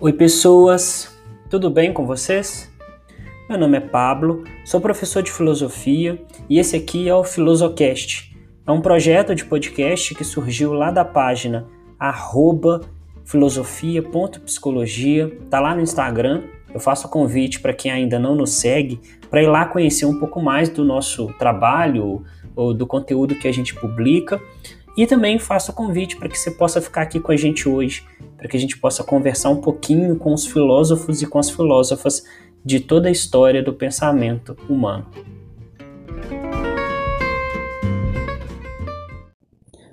Oi, pessoas, tudo bem com vocês? Meu nome é Pablo, sou professor de filosofia e esse aqui é o Filosocast. É um projeto de podcast que surgiu lá da página filosofia.psicologia, tá lá no Instagram. Eu faço convite para quem ainda não nos segue para ir lá conhecer um pouco mais do nosso trabalho ou do conteúdo que a gente publica. E também faço convite para que você possa ficar aqui com a gente hoje, para que a gente possa conversar um pouquinho com os filósofos e com as filósofas de toda a história do pensamento humano.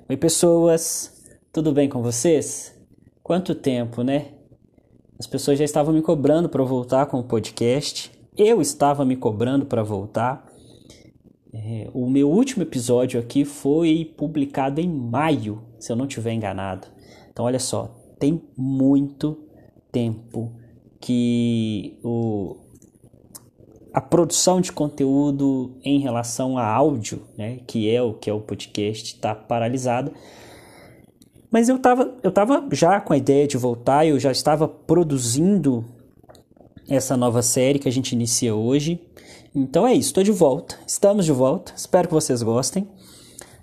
Oi, pessoas, tudo bem com vocês? Quanto tempo, né? As pessoas já estavam me cobrando para voltar com o podcast, eu estava me cobrando para voltar. É, o meu último episódio aqui foi publicado em maio, se eu não estiver enganado. Então, olha só, tem muito tempo que o, a produção de conteúdo em relação a áudio, né, que é o que é o podcast, está paralisada. Mas eu estava eu tava já com a ideia de voltar, eu já estava produzindo essa nova série que a gente inicia hoje. Então é isso, estou de volta, estamos de volta, espero que vocês gostem.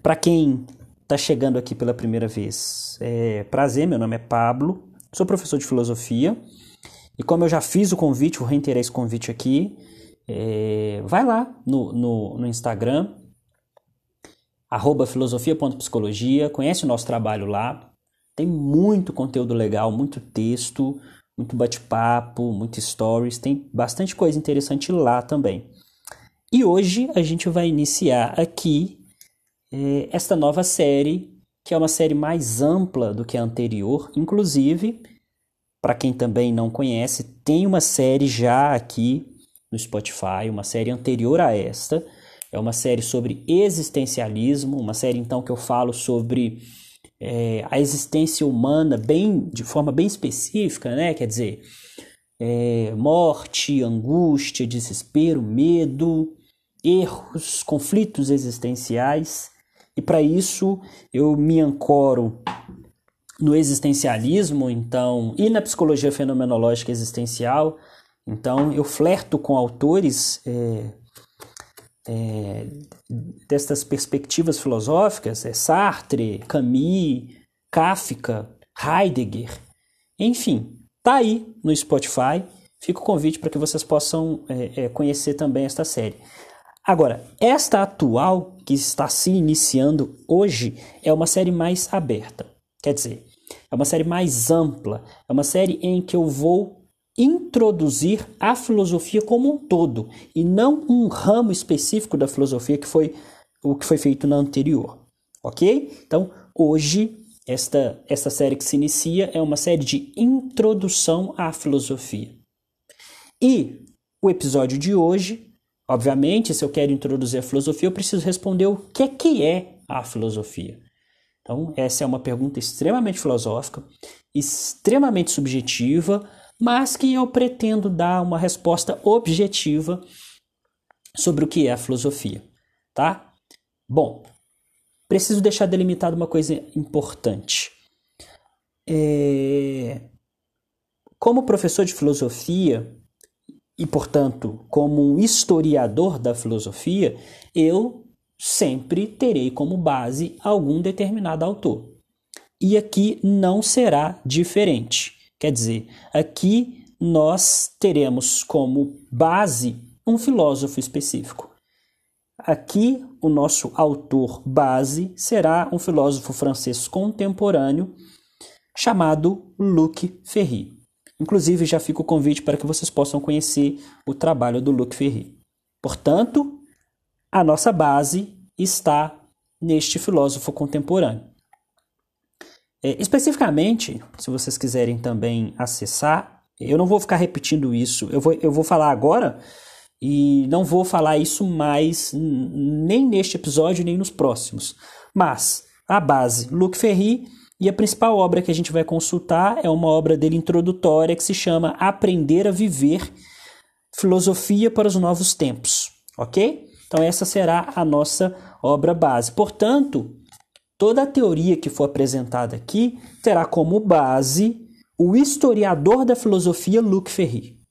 Para quem está chegando aqui pela primeira vez, é prazer, meu nome é Pablo, sou professor de filosofia. E como eu já fiz o convite, vou reiterar esse convite aqui, é, vai lá no, no, no Instagram, arroba filosofia.psicologia, conhece o nosso trabalho lá, tem muito conteúdo legal, muito texto, muito bate-papo, muito stories, tem bastante coisa interessante lá também. E hoje a gente vai iniciar aqui esta nova série, que é uma série mais ampla do que a anterior. Inclusive, para quem também não conhece, tem uma série já aqui no Spotify, uma série anterior a esta. É uma série sobre existencialismo, uma série então que eu falo sobre é, a existência humana bem de forma bem específica, né? Quer dizer, é, morte, angústia, desespero, medo, erros, conflitos existenciais, e para isso eu me ancoro no existencialismo, então, e na psicologia fenomenológica existencial. Então, eu flerto com autores é, é, destas perspectivas filosóficas, é Sartre, Camus, Kafka, Heidegger, enfim, tá aí no Spotify. Fica o convite para que vocês possam é, é, conhecer também esta série. Agora, esta atual que está se iniciando hoje é uma série mais aberta. Quer dizer, é uma série mais ampla, é uma série em que eu vou introduzir a filosofia como um todo e não um ramo específico da filosofia que foi o que foi feito na anterior. OK? Então, hoje esta esta série que se inicia é uma série de introdução à filosofia. E o episódio de hoje Obviamente, se eu quero introduzir a filosofia, eu preciso responder o que é, que é a filosofia. Então, essa é uma pergunta extremamente filosófica, extremamente subjetiva, mas que eu pretendo dar uma resposta objetiva sobre o que é a filosofia, tá? Bom, preciso deixar delimitado uma coisa importante. É... Como professor de filosofia, e, portanto, como um historiador da filosofia, eu sempre terei como base algum determinado autor. E aqui não será diferente. Quer dizer, aqui nós teremos como base um filósofo específico. Aqui o nosso autor base será um filósofo francês contemporâneo chamado Luc Ferry. Inclusive, já fica o convite para que vocês possam conhecer o trabalho do Luc Ferry. Portanto, a nossa base está neste filósofo contemporâneo. É, especificamente, se vocês quiserem também acessar, eu não vou ficar repetindo isso, eu vou, eu vou falar agora e não vou falar isso mais nem neste episódio nem nos próximos. Mas a base Luc Ferry e a principal obra que a gente vai consultar é uma obra dele introdutória que se chama Aprender a Viver Filosofia para os Novos Tempos. Ok? Então, essa será a nossa obra base. Portanto, toda a teoria que for apresentada aqui terá como base o historiador da filosofia Luc Ferry.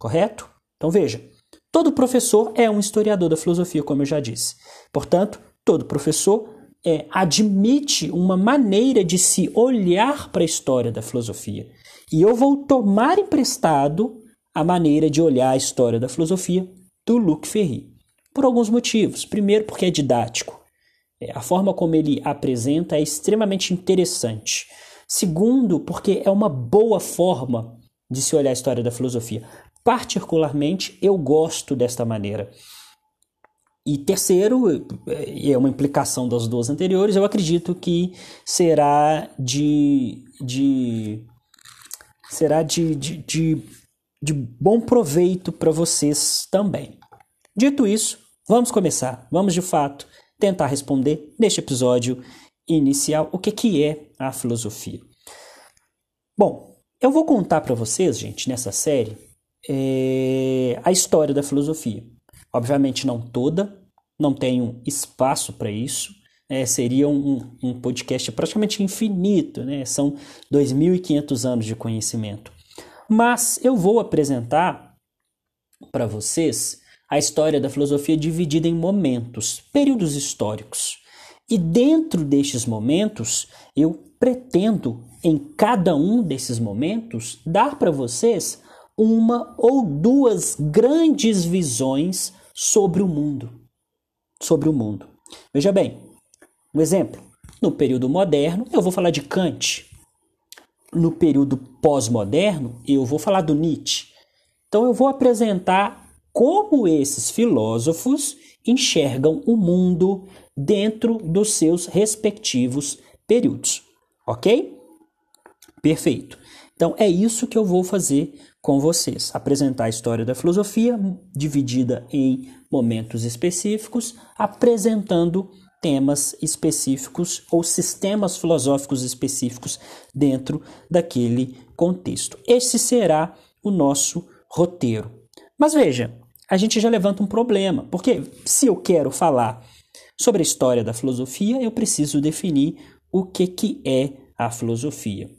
Correto? Então veja, todo professor é um historiador da filosofia, como eu já disse. Portanto, todo professor é, admite uma maneira de se olhar para a história da filosofia. E eu vou tomar emprestado a maneira de olhar a história da filosofia do Luc Ferry. Por alguns motivos. Primeiro, porque é didático. É, a forma como ele apresenta é extremamente interessante. Segundo, porque é uma boa forma de se olhar a história da filosofia. Particularmente, eu gosto desta maneira. E terceiro, é uma implicação das duas anteriores, eu acredito que será de, de será de, de, de, de bom proveito para vocês também. Dito isso, vamos começar. Vamos de fato tentar responder neste episódio inicial o que, que é a filosofia. Bom, eu vou contar para vocês, gente, nessa série, é, a história da filosofia. Obviamente não toda, não tenho espaço para isso. É, seria um, um, podcast praticamente infinito, né? são 2.500 anos de conhecimento. Mas eu vou apresentar para vocês a história da filosofia dividida em momentos, períodos históricos. E dentro destes momentos, eu pretendo, em cada um desses momentos, dar para vocês uma ou duas grandes visões sobre o mundo. Sobre o mundo. Veja bem, um exemplo. No período moderno, eu vou falar de Kant. No período pós-moderno, eu vou falar do Nietzsche. Então, eu vou apresentar como esses filósofos enxergam o mundo dentro dos seus respectivos períodos. Ok? Perfeito. Então é isso que eu vou fazer com vocês: apresentar a história da filosofia, dividida em momentos específicos, apresentando temas específicos ou sistemas filosóficos específicos dentro daquele contexto. Esse será o nosso roteiro. Mas veja, a gente já levanta um problema, porque se eu quero falar sobre a história da filosofia, eu preciso definir o que, que é a filosofia.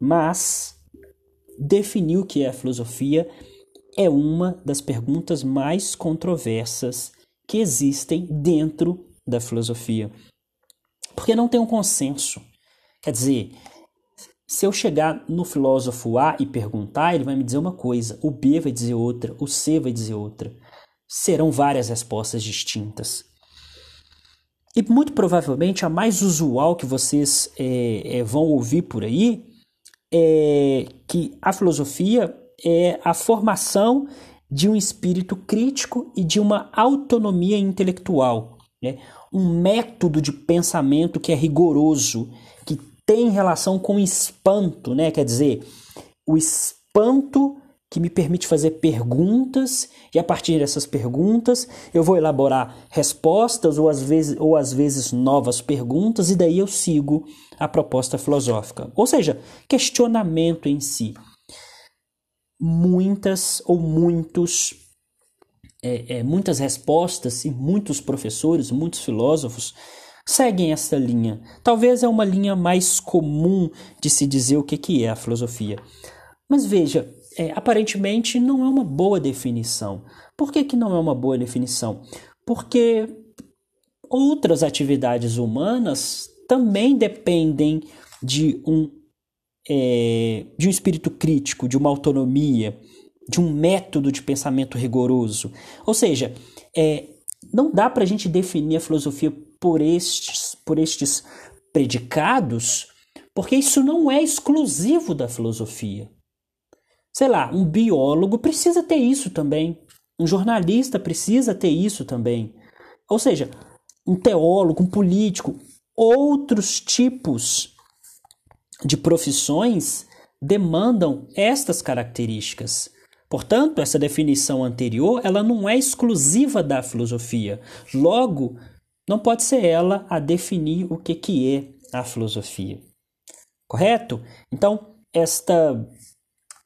Mas definir o que é a filosofia é uma das perguntas mais controversas que existem dentro da filosofia. Porque não tem um consenso. Quer dizer, se eu chegar no filósofo A e perguntar, ele vai me dizer uma coisa, o B vai dizer outra, o C vai dizer outra. Serão várias respostas distintas. E muito provavelmente a mais usual que vocês é, é, vão ouvir por aí é que a filosofia é a formação de um espírito crítico e de uma autonomia intelectual, né? um método de pensamento que é rigoroso, que tem relação com espanto, né? quer dizer, o espanto que me permite fazer perguntas e a partir dessas perguntas eu vou elaborar respostas ou às vezes, ou às vezes novas perguntas e daí eu sigo a proposta filosófica. Ou seja, questionamento em si. Muitas ou muitos é, é, muitas respostas e muitos professores, muitos filósofos seguem essa linha. Talvez é uma linha mais comum de se dizer o que, que é a filosofia. Mas veja, é, aparentemente não é uma boa definição. Por que, que não é uma boa definição? Porque outras atividades humanas também dependem de um, é, de um espírito crítico, de uma autonomia, de um método de pensamento rigoroso. Ou seja, é, não dá para a gente definir a filosofia por estes, por estes predicados, porque isso não é exclusivo da filosofia. Sei lá, um biólogo precisa ter isso também. Um jornalista precisa ter isso também. Ou seja, um teólogo, um político, outros tipos de profissões demandam estas características. Portanto, essa definição anterior, ela não é exclusiva da filosofia. Logo, não pode ser ela a definir o que, que é a filosofia. Correto? Então, esta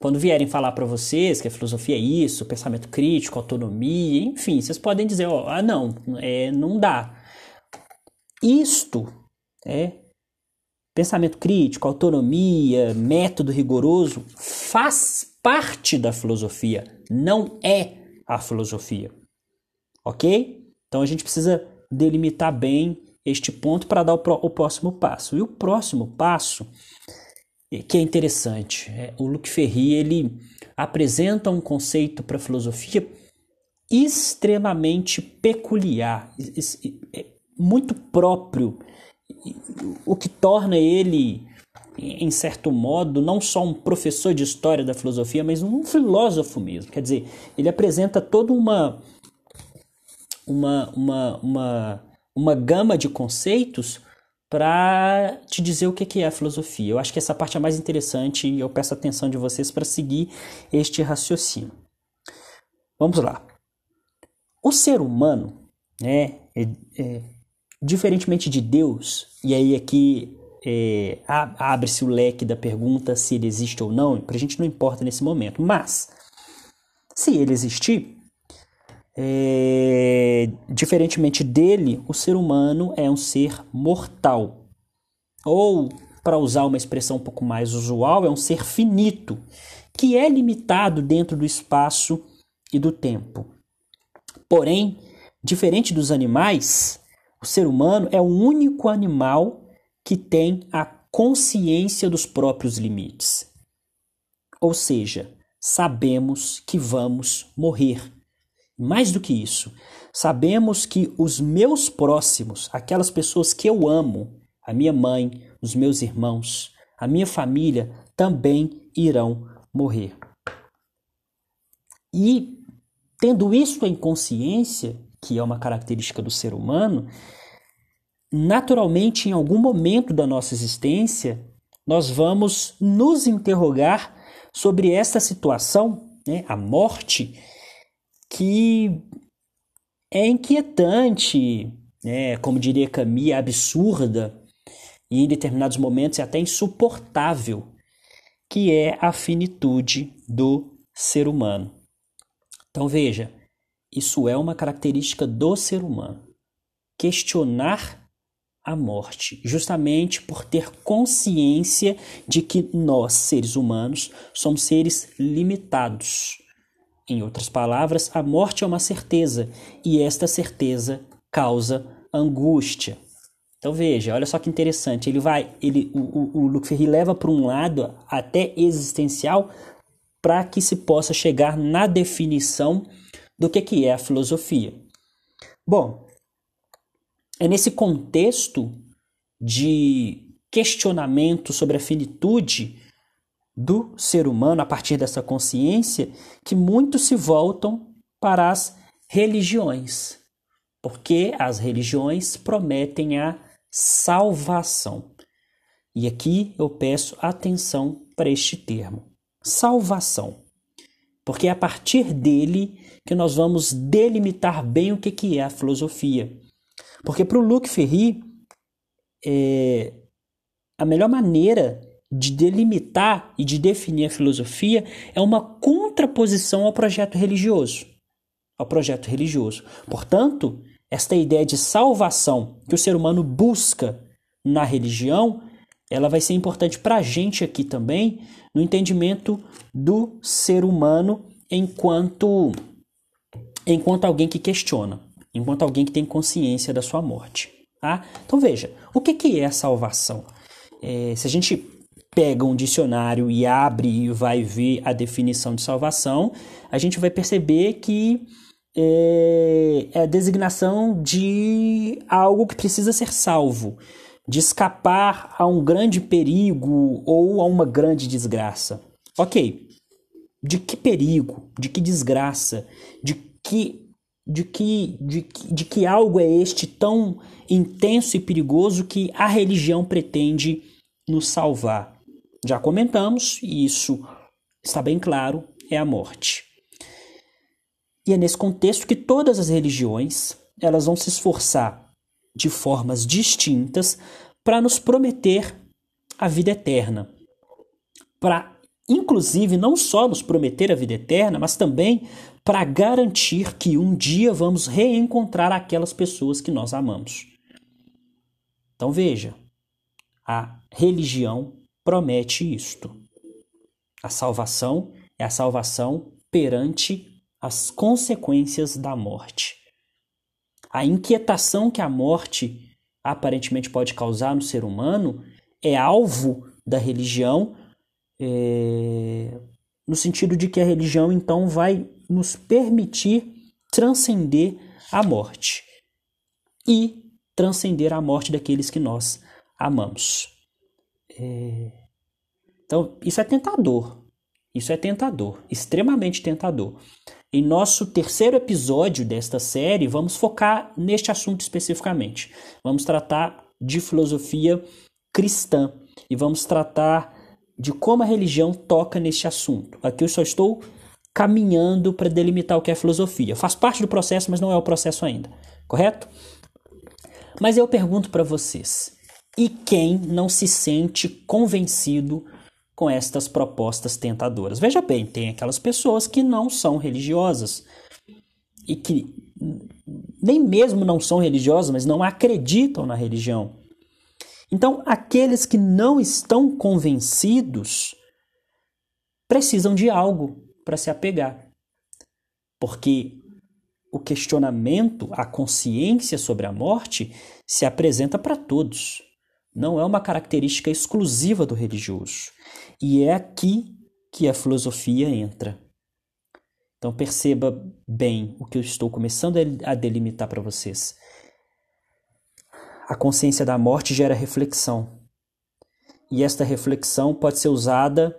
quando vierem falar para vocês que a filosofia é isso, pensamento crítico, autonomia, enfim, vocês podem dizer, ó, ah, não, é, não dá. Isto é pensamento crítico, autonomia, método rigoroso faz parte da filosofia, não é a filosofia. Ok? Então a gente precisa delimitar bem este ponto para dar o, pro, o, próximo passo. E o próximo passo, que é interessante, é, o Luc Ferry ele apresenta um conceito para a filosofia extremamente peculiar, é, muito próprio, o que torna ele, em certo modo, não só um professor de história da filosofia, mas um filósofo mesmo. Quer dizer, ele apresenta toda uma uma, uma, uma, uma gama de conceitos para te dizer o que é a filosofia. Eu acho que essa parte é mais interessante e eu peço a atenção de vocês para seguir este raciocínio. Vamos lá. O ser humano, né, é, é, diferentemente de Deus, e aí aqui é, abre-se o leque da pergunta se ele existe ou não, para a gente não importa nesse momento, mas se ele existir, é, diferentemente dele, o ser humano é um ser mortal. Ou, para usar uma expressão um pouco mais usual, é um ser finito, que é limitado dentro do espaço e do tempo. Porém, diferente dos animais, o ser humano é o único animal que tem a consciência dos próprios limites. Ou seja, sabemos que vamos morrer mais do que isso, sabemos que os meus próximos, aquelas pessoas que eu amo, a minha mãe, os meus irmãos, a minha família, também irão morrer. E tendo isso em consciência, que é uma característica do ser humano, naturalmente, em algum momento da nossa existência, nós vamos nos interrogar sobre essa situação, né, a morte, que é inquietante, né? como diria Camille, absurda e em determinados momentos é até insuportável, que é a finitude do ser humano. Então veja, isso é uma característica do ser humano. Questionar a morte, justamente por ter consciência de que nós, seres humanos, somos seres limitados em outras palavras, a morte é uma certeza e esta certeza causa angústia. Então veja, olha só que interessante. Ele vai, ele, o, o, o Luc Ferry leva para um lado até existencial para que se possa chegar na definição do que, que é a filosofia. Bom, é nesse contexto de questionamento sobre a finitude do ser humano a partir dessa consciência que muitos se voltam para as religiões, porque as religiões prometem a salvação. E aqui eu peço atenção para este termo: salvação. Porque é a partir dele que nós vamos delimitar bem o que é a filosofia. Porque para o Luc Ferry, é, a melhor maneira de delimitar e de definir a filosofia é uma contraposição ao projeto religioso. Ao projeto religioso. Portanto, esta ideia de salvação que o ser humano busca na religião, ela vai ser importante para a gente aqui também, no entendimento do ser humano enquanto, enquanto alguém que questiona, enquanto alguém que tem consciência da sua morte. Tá? Então veja, o que, que é a salvação? É, se a gente pega um dicionário e abre e vai ver a definição de salvação, a gente vai perceber que é, é a designação de algo que precisa ser salvo, de escapar a um grande perigo ou a uma grande desgraça. Ok, de que perigo, de que desgraça, de que de que, de, de que algo é este tão intenso e perigoso que a religião pretende nos salvar. Já comentamos, e isso está bem claro, é a morte. E é nesse contexto que todas as religiões elas vão se esforçar de formas distintas para nos prometer a vida eterna. Para, inclusive, não só nos prometer a vida eterna, mas também para garantir que um dia vamos reencontrar aquelas pessoas que nós amamos. Então veja, A religião promete isto. A salvação é a salvação perante as consequências da morte. A inquietação que a morte aparentemente pode causar no ser humano é alvo da religião, é, no sentido de que a religião então vai nos permitir transcender a morte e transcender a morte daqueles que nós amamos. É... Então, isso é tentador. Isso é tentador, extremamente tentador. Em nosso terceiro episódio desta série, vamos focar neste assunto especificamente. Vamos tratar de filosofia cristã e vamos tratar de como a religião toca neste assunto. Aqui eu só estou caminhando para delimitar o que é filosofia. Faz parte do processo, mas não é o processo ainda, correto? Mas eu pergunto para vocês: e quem não se sente convencido com estas propostas tentadoras? Veja bem, tem aquelas pessoas que não são religiosas e que nem mesmo não são religiosas, mas não acreditam na religião. Então, aqueles que não estão convencidos precisam de algo para se apegar. Porque o questionamento, a consciência sobre a morte se apresenta para todos. Não é uma característica exclusiva do religioso. E é aqui que a filosofia entra. Então perceba bem o que eu estou começando a delimitar para vocês. A consciência da morte gera reflexão. E esta reflexão pode ser usada,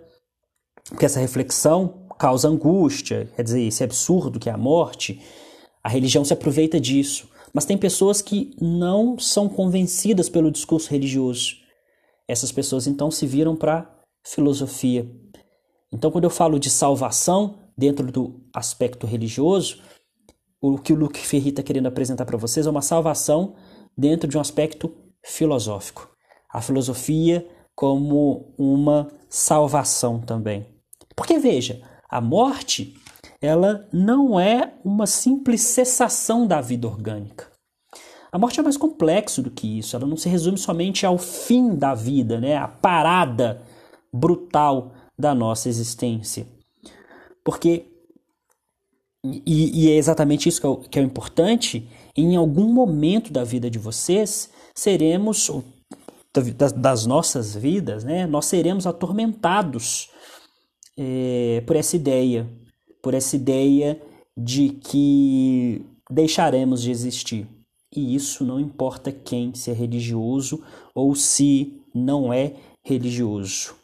porque essa reflexão causa angústia, quer dizer, esse absurdo que é a morte, a religião se aproveita disso. Mas tem pessoas que não são convencidas pelo discurso religioso. Essas pessoas então se viram para filosofia. Então, quando eu falo de salvação dentro do aspecto religioso, o que o Luke Ferri está querendo apresentar para vocês é uma salvação dentro de um aspecto filosófico. A filosofia como uma salvação também. Porque veja, a morte, ela não é uma simples cessação da vida orgânica. A morte é mais complexo do que isso, ela não se resume somente ao fim da vida, né? a parada brutal da nossa existência. Porque, e, e é exatamente isso que é, o, que é o importante, em algum momento da vida de vocês, seremos, das, das nossas vidas, né? nós seremos atormentados é, por essa ideia, por essa ideia de que deixaremos de existir. E isso não importa quem, se é religioso ou se não é religioso.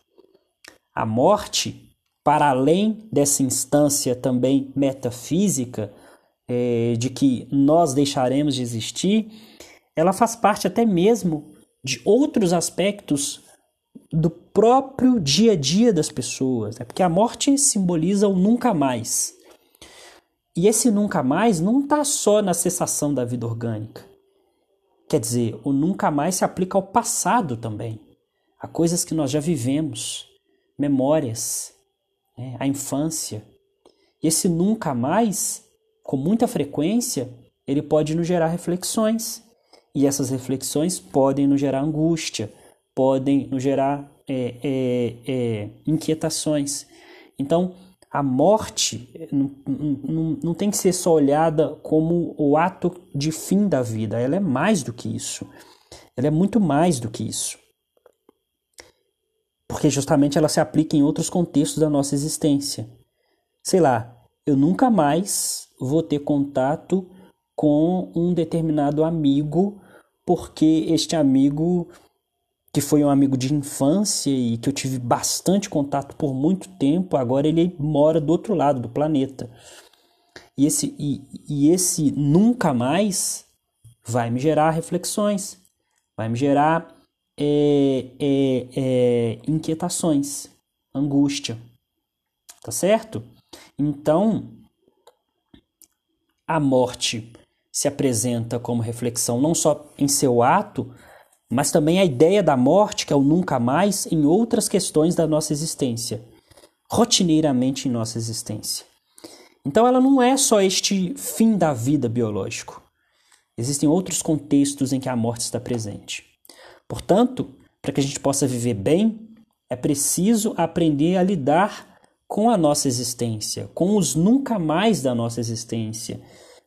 A morte, para além dessa instância também metafísica, é, de que nós deixaremos de existir, ela faz parte até mesmo de outros aspectos do próprio dia a dia das pessoas, né? porque a morte simboliza o nunca mais. E esse nunca mais não está só na cessação da vida orgânica. Quer dizer, o nunca mais se aplica ao passado também, a coisas que nós já vivemos, memórias, né? a infância. E esse nunca mais, com muita frequência, ele pode nos gerar reflexões. E essas reflexões podem nos gerar angústia, podem nos gerar é, é, é, inquietações. Então, a morte não, não, não tem que ser só olhada como o ato de fim da vida, ela é mais do que isso. Ela é muito mais do que isso. Porque justamente ela se aplica em outros contextos da nossa existência. Sei lá, eu nunca mais vou ter contato com um determinado amigo porque este amigo que foi um amigo de infância e que eu tive bastante contato por muito tempo, agora ele mora do outro lado do planeta. E esse, e, e esse nunca mais vai me gerar reflexões, vai me gerar é, é, é, inquietações, angústia. Tá certo? Então, a morte se apresenta como reflexão não só em seu ato, mas também a ideia da morte, que é o nunca mais, em outras questões da nossa existência, rotineiramente em nossa existência. Então ela não é só este fim da vida biológico. Existem outros contextos em que a morte está presente. Portanto, para que a gente possa viver bem, é preciso aprender a lidar com a nossa existência, com os nunca mais da nossa existência,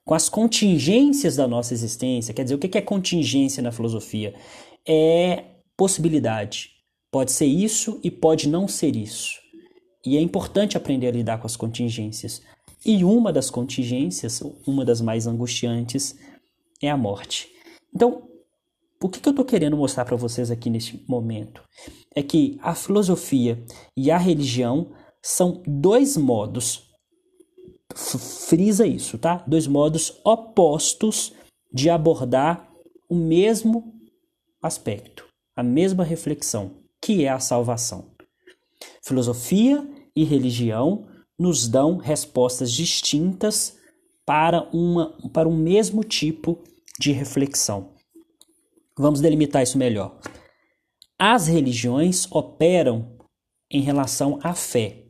com as contingências da nossa existência. Quer dizer, o que é contingência na filosofia? É possibilidade. Pode ser isso e pode não ser isso. E é importante aprender a lidar com as contingências. E uma das contingências, uma das mais angustiantes, é a morte. Então, o que, eu estou querendo mostrar para vocês aqui neste momento? É que a filosofia e a religião são dois modos, frisa isso, tá? Dois modos opostos de abordar o mesmo aspecto, a mesma reflexão, que é a salvação. Filosofia e religião nos dão respostas distintas para, uma, para um mesmo tipo de reflexão. Vamos delimitar isso melhor. As religiões operam em relação à fé.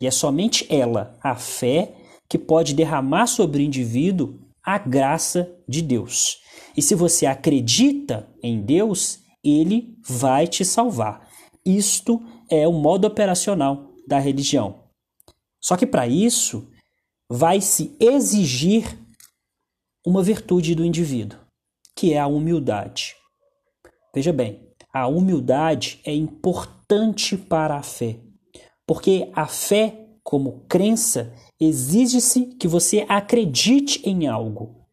E é somente ela, a fé, que pode derramar sobre o indivíduo a graça de Deus. E se você acredita em Deus, ele vai te salvar. Isto é o modo operacional da religião. Só que para isso vai se exigir uma virtude do indivíduo, que é a humildade. Veja bem, a humildade é importante para a fé, porque a fé, como crença, exige-se que você acredite em algo.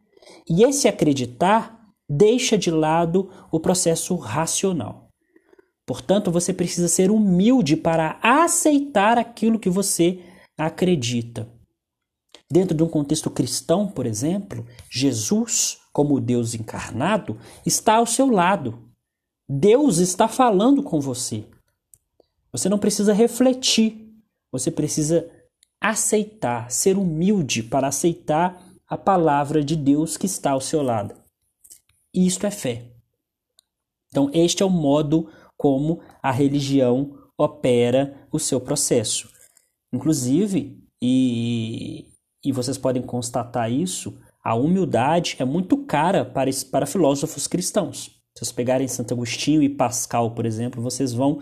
E esse acreditar deixa de lado o processo racional. Portanto, você precisa ser humilde para aceitar aquilo que você acredita. Dentro de um contexto cristão, por exemplo, Jesus, como Deus encarnado, está ao seu lado. Deus está falando com você. Você não precisa refletir, você precisa aceitar, ser humilde para aceitar a palavra de Deus que está ao seu lado. Isto é fé. Então, este é o modo como a religião opera o seu processo. Inclusive, e, e vocês podem constatar isso, a humildade é muito cara para, para filósofos cristãos. Se vocês pegarem Santo Agostinho e Pascal, por exemplo, vocês vão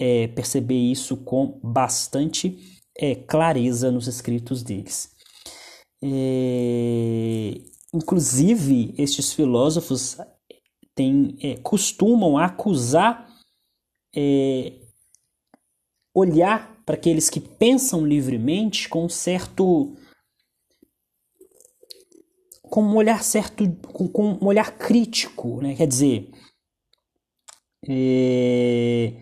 é, perceber isso com bastante é, clareza nos escritos deles. É, inclusive, estes filósofos têm, é, costumam acusar é, olhar para aqueles que pensam livremente com um certo com um olhar certo com, com um olhar crítico né? Quer dizer é,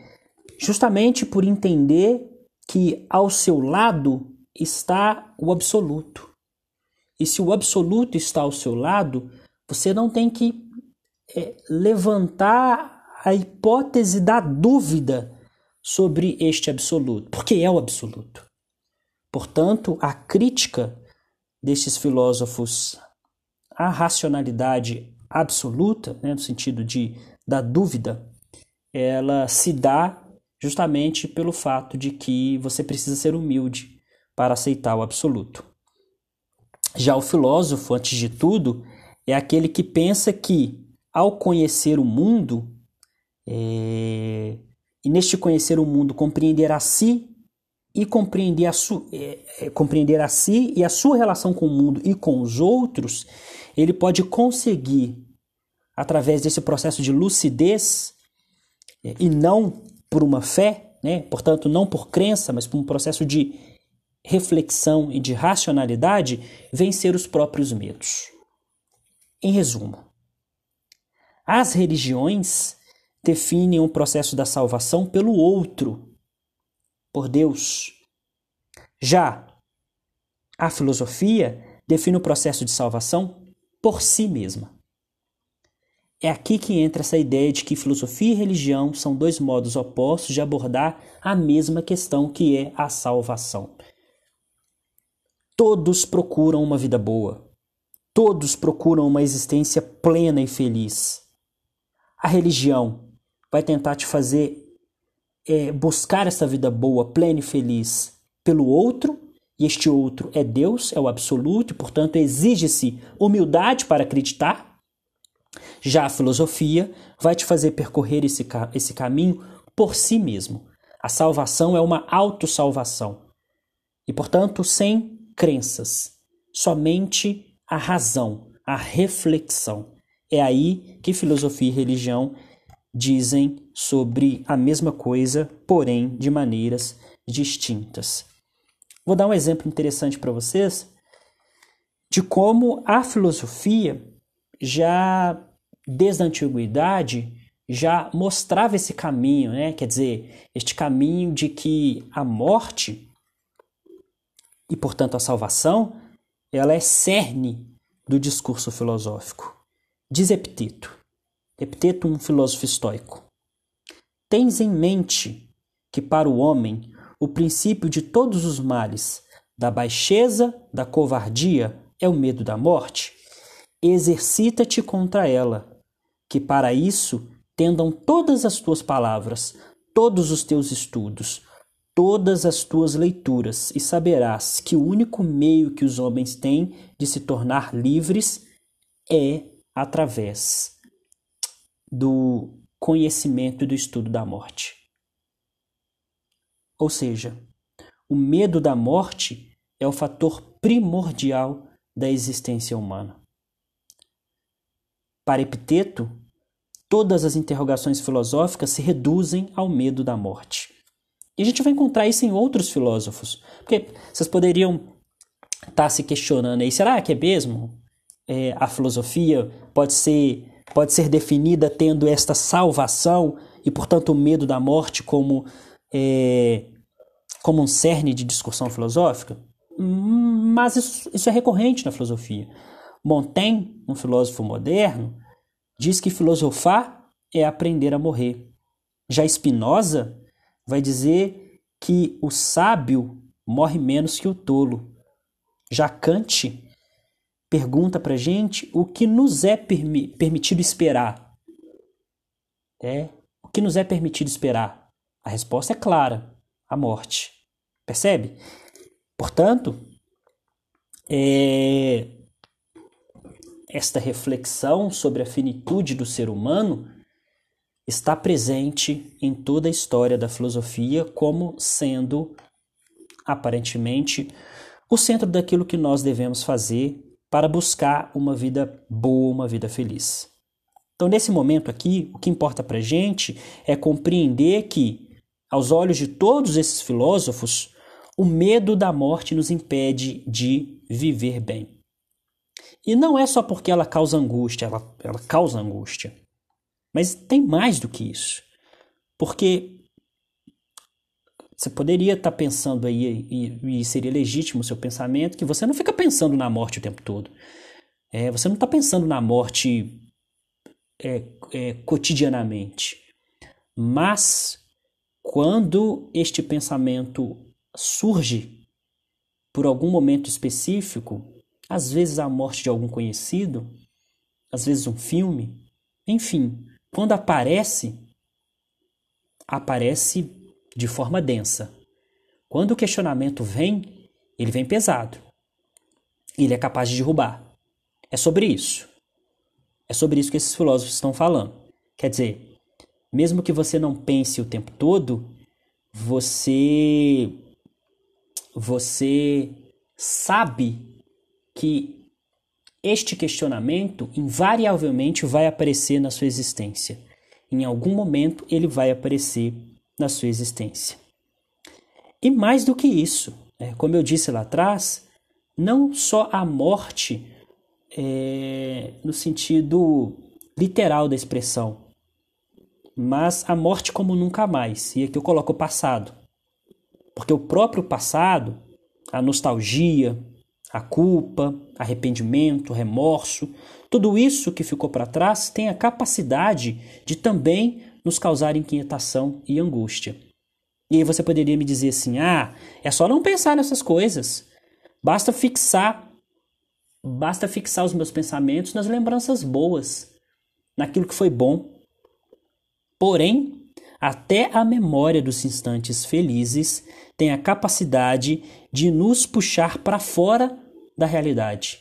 justamente por entender que ao seu lado está o absoluto e se o absoluto está ao seu lado você não tem que é, levantar a hipótese da dúvida sobre este absoluto, porque é o absoluto. Portanto, a crítica destes filósofos à racionalidade absoluta, né, no sentido de da dúvida, ela se dá justamente pelo fato de que você precisa ser humilde para aceitar o absoluto. Já o filósofo, antes de tudo, é aquele que pensa que, ao conhecer o mundo, é, e neste conhecer o mundo, compreender a si e compreender a, su, é, é, compreender a si e a sua relação com o mundo e com os outros, ele pode conseguir, através desse processo de lucidez, é, e não por uma fé, né? portanto, não por crença, mas por um processo de reflexão e de racionalidade, vencer os próprios medos. Em resumo, as religiões definem o processo da salvação pelo outro, por Deus. Já a filosofia define o processo de salvação por si mesma. É aqui que entra essa ideia de que filosofia e religião são dois modos opostos de abordar a mesma questão que é a salvação. Todos procuram uma vida boa. Todos procuram uma existência plena e feliz. A religião vai tentar te fazer é, buscar essa vida boa, plena e feliz pelo outro, e este outro é Deus, é o absoluto, e portanto exige-se humildade para acreditar. Já a filosofia vai te fazer percorrer esse, esse caminho por si mesmo. A salvação é uma autossalvação. E, portanto, sem crenças, somente a razão, a reflexão. É aí que filosofia e religião dizem sobre a mesma coisa, porém de maneiras distintas. Vou dar um exemplo interessante para vocês de como a filosofia já desde a antiguidade já mostrava esse caminho, né? Quer dizer, este caminho de que a morte e, portanto, a salvação, ela é cerne do discurso filosófico. Diz Epiteto, Epiteto, um filósofo estoico: Tens em mente que para o homem o princípio de todos os males, da baixeza, da covardia, é o medo da morte? Exercita-te contra ela, que para isso tendam todas as tuas palavras, todos os teus estudos, todas as tuas leituras, e saberás que o único meio que os homens têm de se tornar livres é através do conhecimento e do estudo da morte. Ou seja, o medo da morte é o fator primordial da existência humana. Para Epiteto, todas as interrogações filosóficas se reduzem ao medo da morte. E a gente vai encontrar isso em outros filósofos. Porque vocês poderiam estar tá se questionando aí, será que é mesmo? É, a filosofia pode ser, pode ser definida tendo esta salvação e, portanto, o medo da morte como, é, como um cerne de discussão filosófica? Mas isso, isso é recorrente na filosofia. Montaigne, um filósofo moderno, diz que filosofar é aprender a morrer. Já Spinoza vai dizer que o sábio morre menos que o tolo. Já Kant pergunta para gente o que nos é permi permitido esperar. É, o que nos é permitido esperar? A resposta é clara: a morte. Percebe? Portanto, é, esta reflexão sobre a finitude do ser humano está presente em toda a história da filosofia como sendo aparentemente o centro daquilo que nós devemos fazer para buscar uma vida boa, uma vida feliz. Então, nesse momento aqui, o que importa para a gente é compreender que, aos olhos de todos esses filósofos, o medo da morte nos impede de viver bem. E não é só porque ela causa angústia, ela, ela causa angústia. Mas tem mais do que isso. Porque você poderia estar tá pensando aí, e, e, seria legítimo o seu pensamento, que você não fica pensando na morte o tempo todo. É, você não está pensando na morte é, é, cotidianamente. Mas quando este pensamento surge por algum momento específico, às vezes a morte de algum conhecido, às vezes um filme, enfim, quando aparece, aparece de forma densa. Quando o questionamento vem, ele vem pesado. Ele é capaz de derrubar. É sobre isso. É sobre isso que esses filósofos estão falando. Quer dizer, mesmo que você não pense o tempo todo, você você sabe que este questionamento invariavelmente vai aparecer na sua existência. Em algum momento ele vai aparecer na sua existência. E mais do que isso, é, como eu disse lá atrás, não só a morte é, no sentido literal da expressão, mas a morte como nunca mais. E aqui eu coloco o passado. Porque o próprio passado, a nostalgia, a culpa, arrependimento, remorso, tudo isso que ficou para trás tem a capacidade de também nos causar inquietação e angústia. E aí você poderia me dizer assim: ah, é só não pensar nessas coisas. Basta fixar, basta fixar os meus pensamentos nas lembranças boas, naquilo que foi bom. Porém, até a memória dos instantes felizes tem a capacidade de nos puxar para fora da realidade.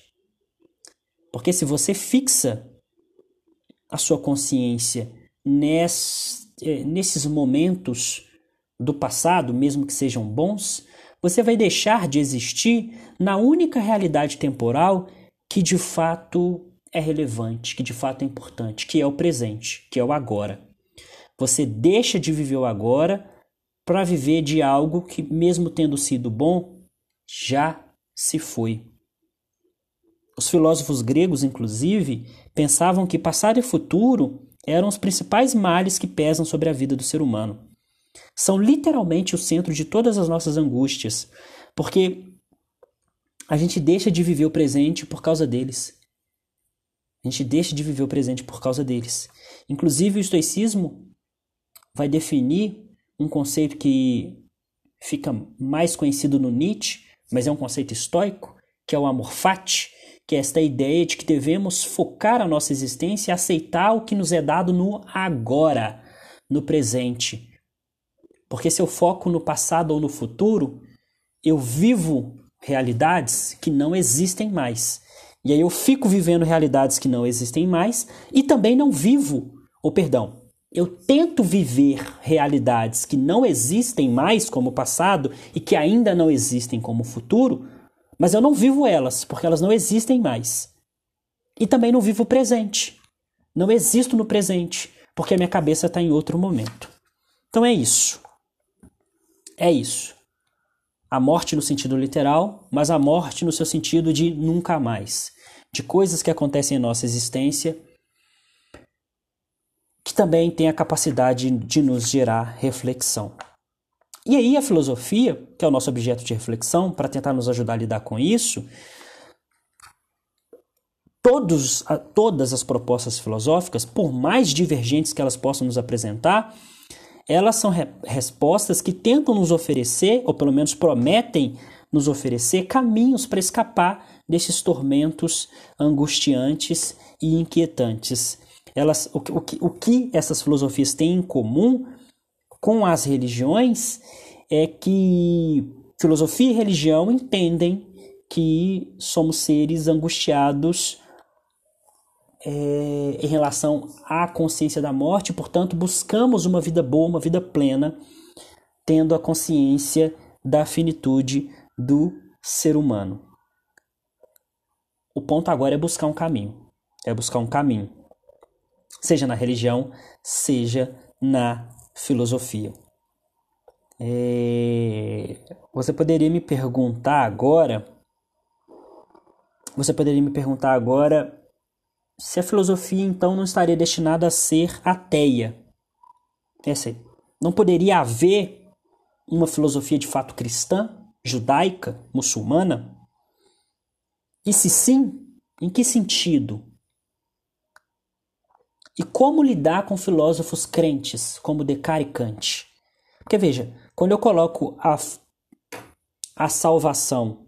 Porque se você fixa a sua consciência é, nesses momentos do passado, mesmo que sejam bons, você vai deixar de existir na única realidade temporal que de fato é relevante, que de fato é importante, que é o presente, que é o agora. Você deixa de viver o agora para viver de algo que, mesmo tendo sido bom, já se foi. Os filósofos gregos, inclusive, pensavam que passado e futuro eram os principais males que pesam sobre a vida do ser humano. São literalmente o centro de todas as nossas angústias, porque a gente deixa de viver o presente por causa deles. A gente deixa de viver o presente por causa deles. Inclusive, o estoicismo vai definir um conceito que fica mais conhecido no Nietzsche, mas é um conceito estoico, que é o amor fati, que é esta ideia de que devemos focar a nossa existência e aceitar o que nos é dado no agora, no presente. Porque se eu foco no passado ou no futuro, eu vivo realidades que não existem mais. E aí eu fico vivendo realidades que não existem mais e também não vivo, ou perdão, eu tento viver realidades que não existem mais como passado e que ainda não existem como futuro, mas eu não vivo elas, porque elas não existem mais. E também não vivo o presente. Não existo no presente, porque a minha cabeça está em outro momento. Então é isso. É isso. A morte no sentido literal, mas a morte no seu sentido de nunca mais. De coisas que acontecem em nossa existência que também tem a capacidade de nos gerar reflexão. E aí a filosofia, que é o nosso objeto de reflexão, para tentar nos ajudar a lidar com isso, todos, todas as propostas filosóficas, por mais divergentes que elas possam nos apresentar, elas são re respostas que tentam nos oferecer, ou pelo menos prometem nos oferecer, caminhos para escapar desses tormentos angustiantes e inquietantes. Elas, o, o, o que essas filosofias têm em comum com as religiões é que filosofia e religião entendem que somos seres angustiados é, em relação à consciência da morte, portanto, buscamos uma vida boa, uma vida plena, tendo a consciência da finitude do ser humano. O ponto agora é buscar um caminho. É buscar um caminho seja na religião, seja na filosofia. É... Você poderia me perguntar agora, você poderia me perguntar agora se a filosofia então não estaria destinada a ser ateia. Essa aí. Não poderia haver uma filosofia de fato cristã, judaica, muçulmana? E se sim, em que sentido? E como lidar com filósofos crentes como Descartes e Kant? Porque veja, quando eu coloco a, a salvação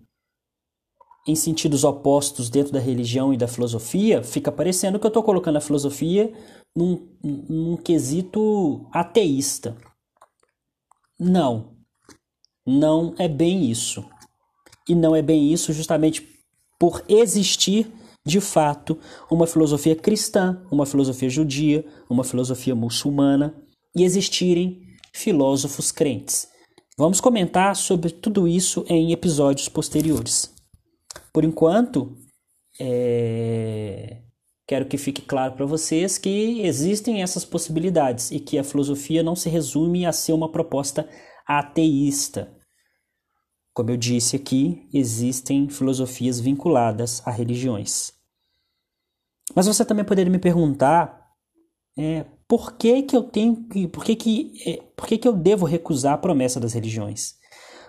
em sentidos opostos dentro da religião e da filosofia, fica parecendo que eu estou colocando a filosofia num, num quesito ateísta. Não, não é bem isso. E não é bem isso justamente por existir de fato, uma filosofia cristã, uma filosofia judia, uma filosofia muçulmana e existirem filósofos crentes. Vamos comentar sobre tudo isso em episódios posteriores. Por enquanto, é... quero que fique claro para vocês que existem essas possibilidades e que a filosofia não se resume a ser uma proposta ateísta. Como eu disse aqui, existem filosofias vinculadas a religiões. Mas você também poderia me perguntar é, por que, que eu tenho que. Por que, que, é, por que, que eu devo recusar a promessa das religiões?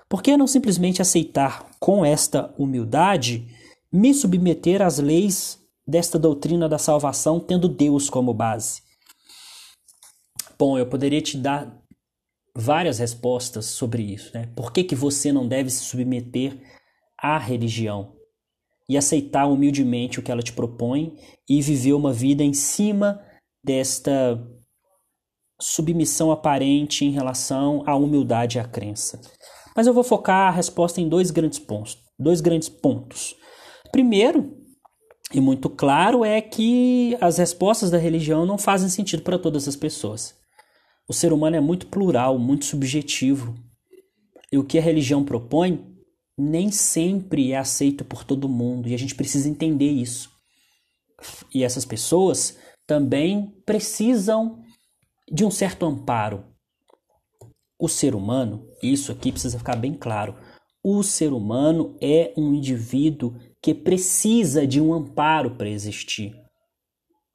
Por que não simplesmente aceitar com esta humildade me submeter às leis desta doutrina da salvação, tendo Deus como base? Bom, eu poderia te dar várias respostas sobre isso. Né? Por que, que você não deve se submeter à religião? E aceitar humildemente o que ela te propõe e viver uma vida em cima desta submissão aparente em relação à humildade e à crença. Mas eu vou focar a resposta em dois grandes pontos. Dois grandes pontos. Primeiro, E muito claro é que as respostas da religião não fazem sentido para todas as pessoas. O ser humano é muito plural, muito subjetivo. E o que a religião propõe nem sempre é aceito por todo mundo, e a gente precisa entender isso. E essas pessoas também precisam de um certo amparo. O ser humano, isso aqui precisa ficar bem claro, o ser humano é um indivíduo que precisa de um amparo para existir.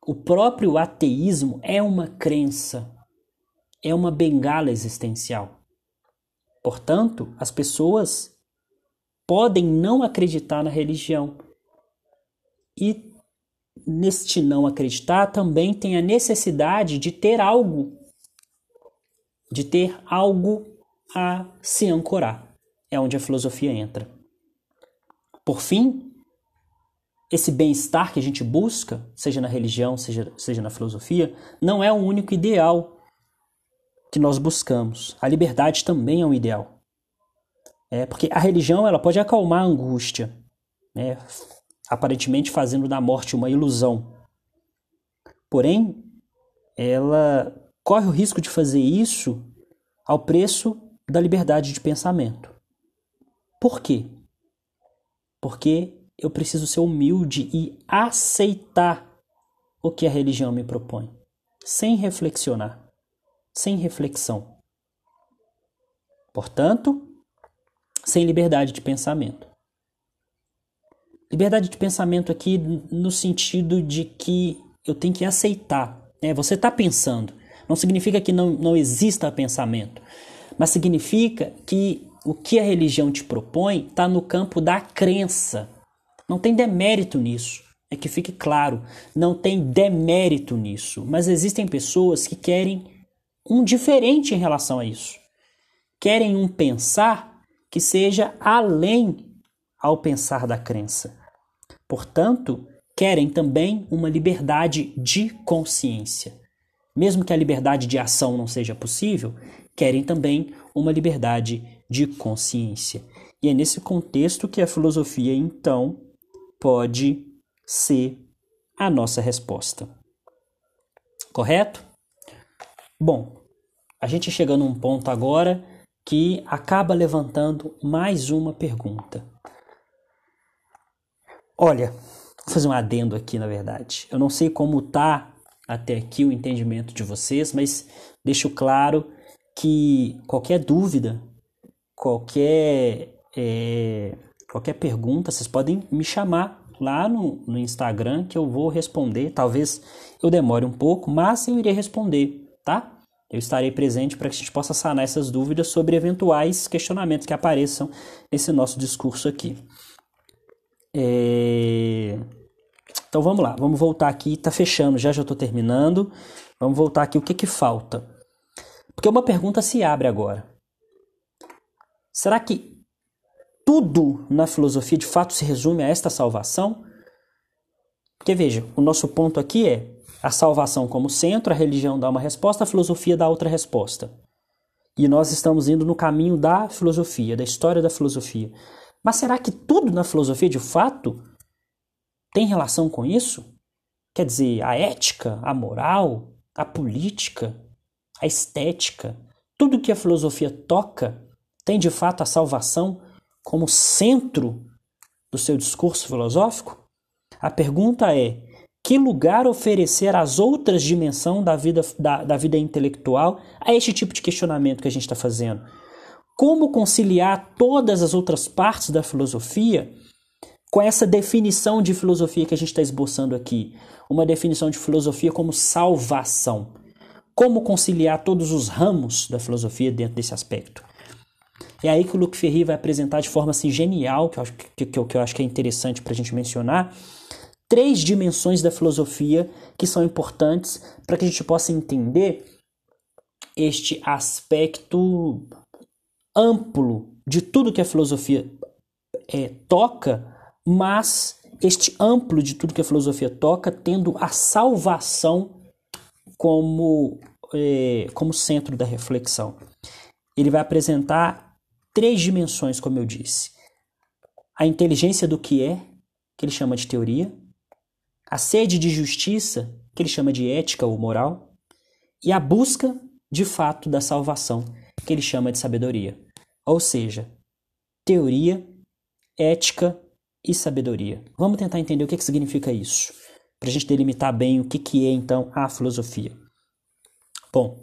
O próprio ateísmo é uma crença, é uma bengala existencial. Portanto, as pessoas podem não acreditar na religião. E neste não acreditar também tem a necessidade de ter algo, de ter algo a se ancorar. É onde a filosofia entra. Por fim, esse bem-estar que a gente busca, seja na religião, seja, seja na filosofia, não é o único ideal que nós buscamos. A liberdade também é um ideal. É, porque a religião ela pode acalmar a angústia, né, aparentemente fazendo da morte uma ilusão. Porém, ela corre o risco de fazer isso ao preço da liberdade de pensamento. Por quê? Porque eu preciso ser humilde e aceitar o que a religião me propõe, sem reflexionar, sem reflexão. Portanto, sem liberdade de pensamento. Liberdade de pensamento aqui no sentido de que eu tenho que aceitar. Né? Você está pensando. Não significa que não, não exista pensamento, mas significa que o que a religião te propõe está no campo da crença não tem demérito nisso. É que fique claro, não tem demérito nisso. Mas existem pessoas que querem um diferente em relação a isso. Querem um pensar que seja além ao pensar da crença. Portanto, querem também uma liberdade de consciência. Mesmo que a liberdade de ação não seja possível, querem também uma liberdade de consciência. E é nesse contexto que a filosofia, então, pode ser a nossa resposta. Correto? Bom, a gente chega num ponto agora que acaba levantando mais uma pergunta. Olha, vou fazer um adendo aqui, na verdade. Eu não sei como tá até aqui o entendimento de vocês, mas deixo claro que qualquer dúvida, qualquer é, Qualquer pergunta, vocês podem me chamar lá no, no Instagram que eu vou responder. Talvez eu demore um pouco, mas eu irei responder, tá? Eu estarei presente para que a gente possa sanar essas dúvidas sobre eventuais questionamentos que apareçam nesse nosso discurso aqui. É... Então vamos lá, vamos voltar aqui. Tá fechando, já já estou terminando. Vamos voltar aqui. O que que falta? Porque uma pergunta se abre agora. Será que tudo na filosofia de fato se resume a esta salvação? Porque veja, o nosso ponto aqui é a salvação como centro, a religião dá uma resposta, a filosofia dá outra resposta. E nós estamos indo no caminho da filosofia, da história da filosofia. Mas será que tudo na filosofia de fato tem relação com isso? Quer dizer, a ética, a moral, a política, a estética, tudo que a filosofia toca tem de fato a salvação como centro do seu discurso filosófico? A pergunta é: que lugar oferecer às outras dimensões da vida, da, da vida intelectual a este tipo de questionamento que a gente está fazendo? Como conciliar todas as outras partes da filosofia com essa definição de filosofia que a gente está esboçando aqui? Uma definição de filosofia como salvação. Como conciliar todos os ramos da filosofia dentro desse aspecto? É aí que o Luc Ferry vai apresentar de forma assim, genial, que eu acho que, que, que eu acho que é interessante para a gente mencionar, três dimensões da filosofia que são importantes para que a gente possa entender este aspecto amplo de tudo que a filosofia é, toca, mas este amplo de tudo que a filosofia toca, tendo a salvação como, é, como centro da reflexão. Ele vai apresentar três dimensões, como eu disse. A inteligência do que é, que ele chama de teoria, a sede de justiça, que ele chama de ética ou moral, e a busca, de fato, da salvação, que ele chama de sabedoria. Ou seja, teoria, ética e sabedoria. Vamos tentar entender o que, que significa isso, para a gente delimitar bem o que, que é então a filosofia. Bom,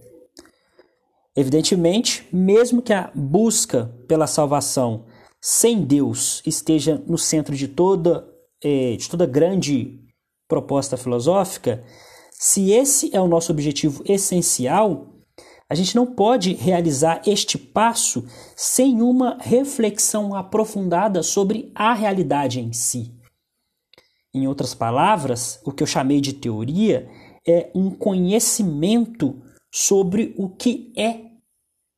evidentemente, mesmo que a busca pela salvação sem Deus esteja no centro de toda, eh, de toda grande proposta filosófica, se esse é o nosso objetivo essencial, a gente não pode realizar este passo sem uma reflexão aprofundada sobre a realidade em si. Em outras palavras, o que eu chamei de teoria é um conhecimento sobre o que é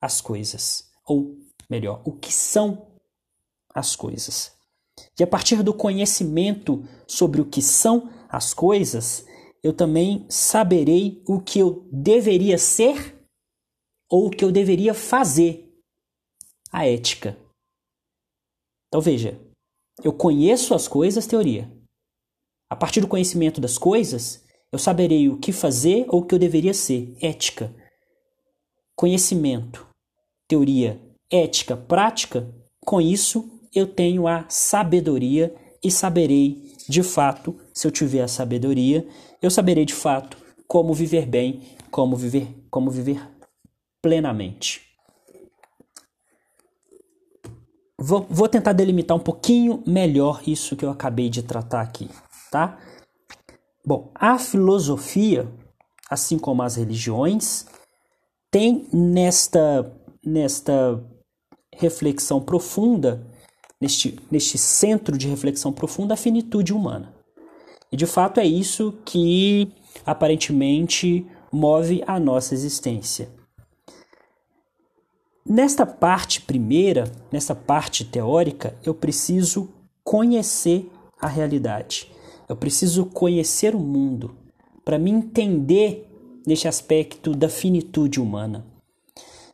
as coisas, ou melhor, o que são as coisas. E a partir do conhecimento sobre o que são as coisas, eu também saberei o que eu deveria ser ou o que eu deveria fazer. A ética. Então veja, eu conheço as coisas, teoria. A partir do conhecimento das coisas, eu saberei o que fazer ou o que eu deveria ser. Ética. Conhecimento, teoria, ética, prática. Com isso, eu tenho a sabedoria e saberei de fato, se eu tiver a sabedoria, eu saberei de fato como viver bem, como viver, como viver plenamente. Vou, vou tentar delimitar um pouquinho melhor isso que eu acabei de tratar aqui, tá? Bom, a filosofia, assim como as religiões, tem nesta, nesta reflexão profunda, neste, neste centro de reflexão profunda, a finitude humana. E de fato é isso que aparentemente move a nossa existência. Nesta parte primeira, nessa parte teórica, eu preciso conhecer a realidade. Eu preciso conhecer o mundo para me entender neste aspecto da finitude humana.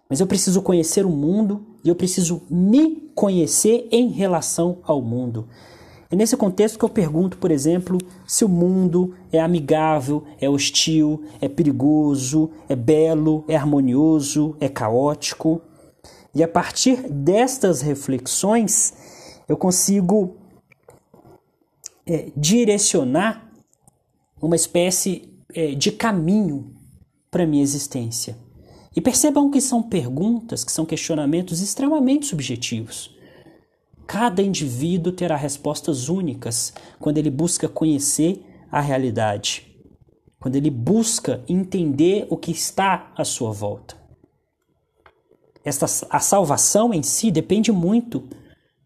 Mas eu preciso conhecer o mundo e eu preciso me conhecer em relação ao mundo. É nesse contexto que eu pergunto, por exemplo, se o mundo é amigável, é hostil, é perigoso, é belo, é harmonioso, é caótico. E a partir destas reflexões, eu consigo é, direcionar uma espécie é, de caminho para minha existência. E percebam que são perguntas, que são questionamentos extremamente subjetivos. Cada indivíduo terá respostas únicas quando ele busca conhecer a realidade, quando ele busca entender o que está à sua volta. Esta, a salvação em si depende muito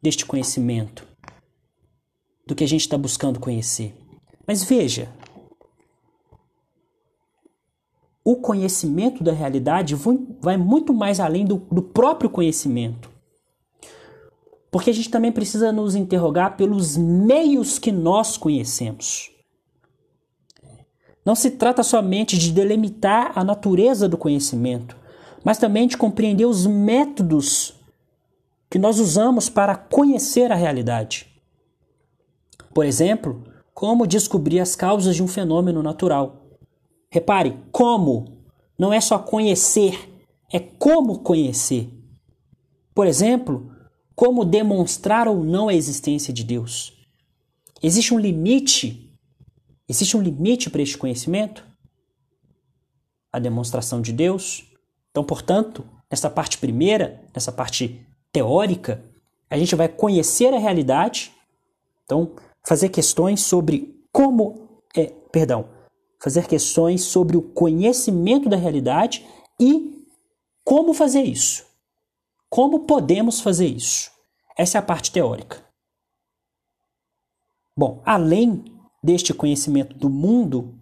deste conhecimento, do que a gente está buscando conhecer. Mas veja, o conhecimento da realidade vai muito mais além do, do próprio conhecimento. Porque a gente também precisa nos interrogar pelos meios que nós conhecemos. Não se trata somente de delimitar a natureza do conhecimento, mas também de compreender os métodos que nós usamos para conhecer a realidade. Por exemplo, como descobrir as causas de um fenômeno natural. Repare, como não é só conhecer, é como conhecer. Por exemplo, como demonstrar ou não a existência de Deus. Existe um limite? Existe um limite para este conhecimento? A demonstração de Deus? Então, portanto, nessa parte primeira, nessa parte teórica, a gente vai conhecer a realidade, então fazer questões sobre como é, perdão, fazer questões sobre o conhecimento da realidade e como fazer isso. Como podemos fazer isso? Essa é a parte teórica. Bom, além deste conhecimento do mundo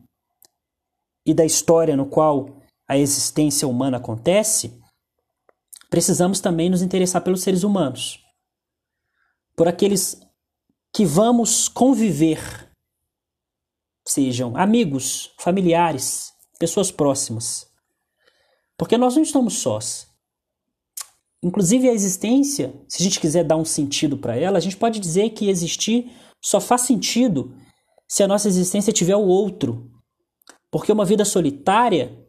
e da história no qual a existência humana acontece, precisamos também nos interessar pelos seres humanos, por aqueles que vamos conviver, sejam amigos, familiares, pessoas próximas. Porque nós não estamos sós. Inclusive a existência, se a gente quiser dar um sentido para ela, a gente pode dizer que existir só faz sentido se a nossa existência tiver o outro. Porque uma vida solitária,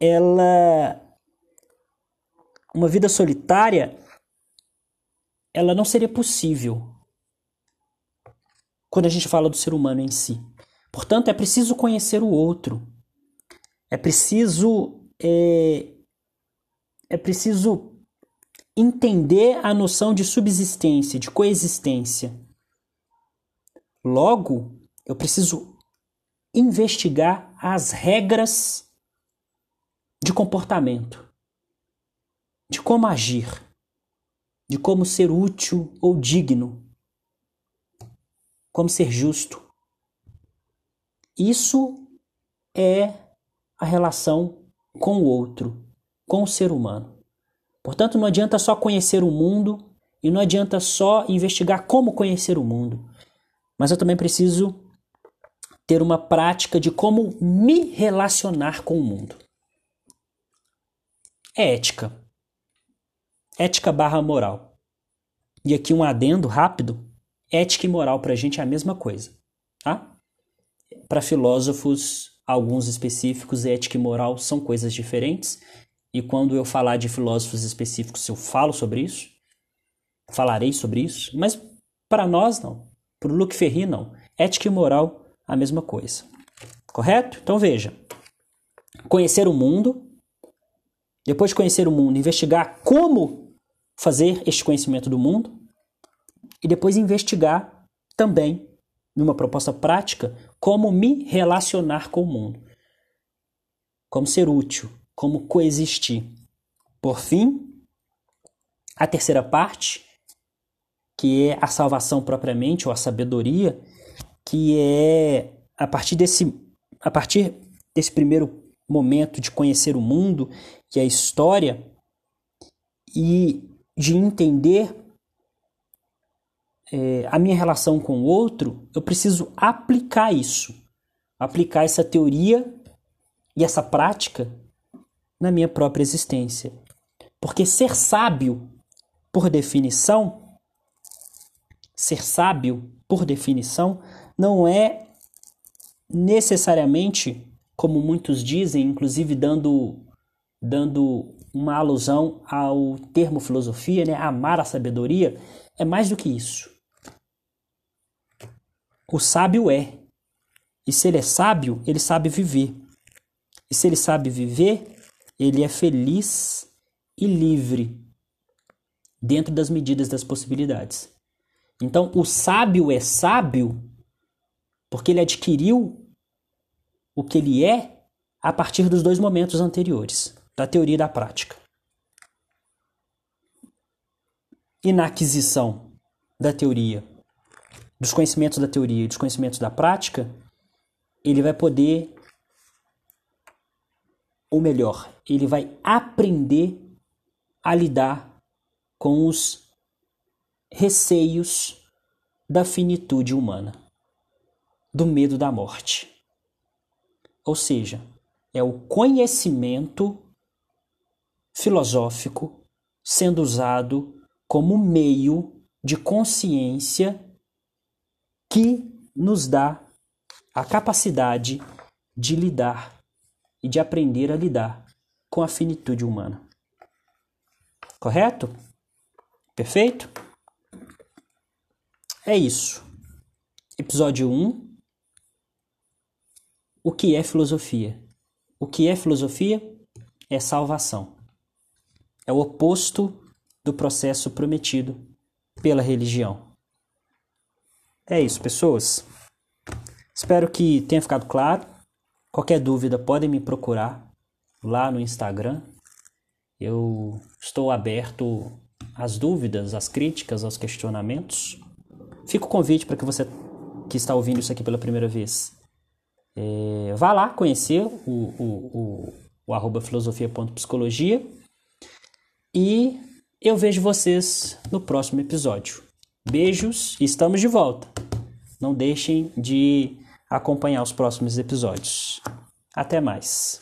ela. Uma vida solitária, ela não seria possível quando a gente fala do ser humano em si. Portanto, é preciso conhecer o outro. É preciso. É, é preciso entender a noção de subsistência, de coexistência. Logo, eu preciso investigar as regras de comportamento, de como agir, de como ser útil ou digno, como ser justo. Isso é a relação com o outro, com o ser humano. Portanto, não adianta só conhecer o mundo e não adianta só investigar como conhecer o mundo, mas eu também preciso ter uma prática de como me relacionar com o mundo. É ética. Ética barra moral. E aqui um adendo rápido: ética e moral para a gente é a mesma coisa. Tá? Para filósofos, alguns específicos, ética e moral são coisas diferentes. E quando eu falar de filósofos específicos, eu falo sobre isso, falarei sobre isso, mas para nós não. Para o Luc Ferry, não. Ética e moral, a mesma coisa. Correto? Então veja: conhecer o mundo, depois de conhecer o mundo, investigar como fazer este conhecimento do mundo, e depois investigar também, numa proposta prática, como me relacionar com o mundo. Como ser útil, como coexistir. Por fim, a terceira parte, que é a salvação propriamente, ou a sabedoria, que é a partir desse, a partir desse primeiro momento de conhecer o mundo e a história e de entender é, a minha relação com o outro, eu preciso aplicar isso, aplicar essa teoria e essa prática na minha própria existência. Porque ser sábio, por definição, ser sábio, por definição, não é necessariamente, como muitos dizem, inclusive dando, dando uma alusão ao termo filosofia, né? amar a sabedoria, é mais do que isso. O sábio é. E se ele é sábio, ele sabe viver. E se ele sabe viver, ele é feliz e livre dentro das medidas das possibilidades. Então, o sábio é sábio porque ele adquiriu o que ele é a partir dos dois momentos anteriores, da teoria e da prática. E na aquisição da teoria, dos conhecimentos da teoria e dos conhecimentos da prática, ele vai poder ou melhor, ele vai aprender a lidar com os receios da finitude humana, do medo da morte. Ou seja, é o conhecimento filosófico sendo usado como meio de consciência que nos dá a capacidade de lidar e de aprender a lidar com a finitude humana. Correto? Perfeito? É isso. Episódio 1. O que é filosofia? O que é filosofia? É salvação. É o oposto do processo prometido pela religião. É isso, pessoas. Espero que tenha ficado claro. Qualquer dúvida, podem me procurar lá no Instagram. Eu estou aberto às dúvidas, às críticas, aos questionamentos. Fica o convite para que você que está ouvindo isso aqui pela primeira vez é, vá lá conhecer o, o, o, o arroba filosofia.psicologia e eu vejo vocês no próximo episódio. Beijos e estamos de volta. Não deixem de acompanhar os próximos episódios. Até mais.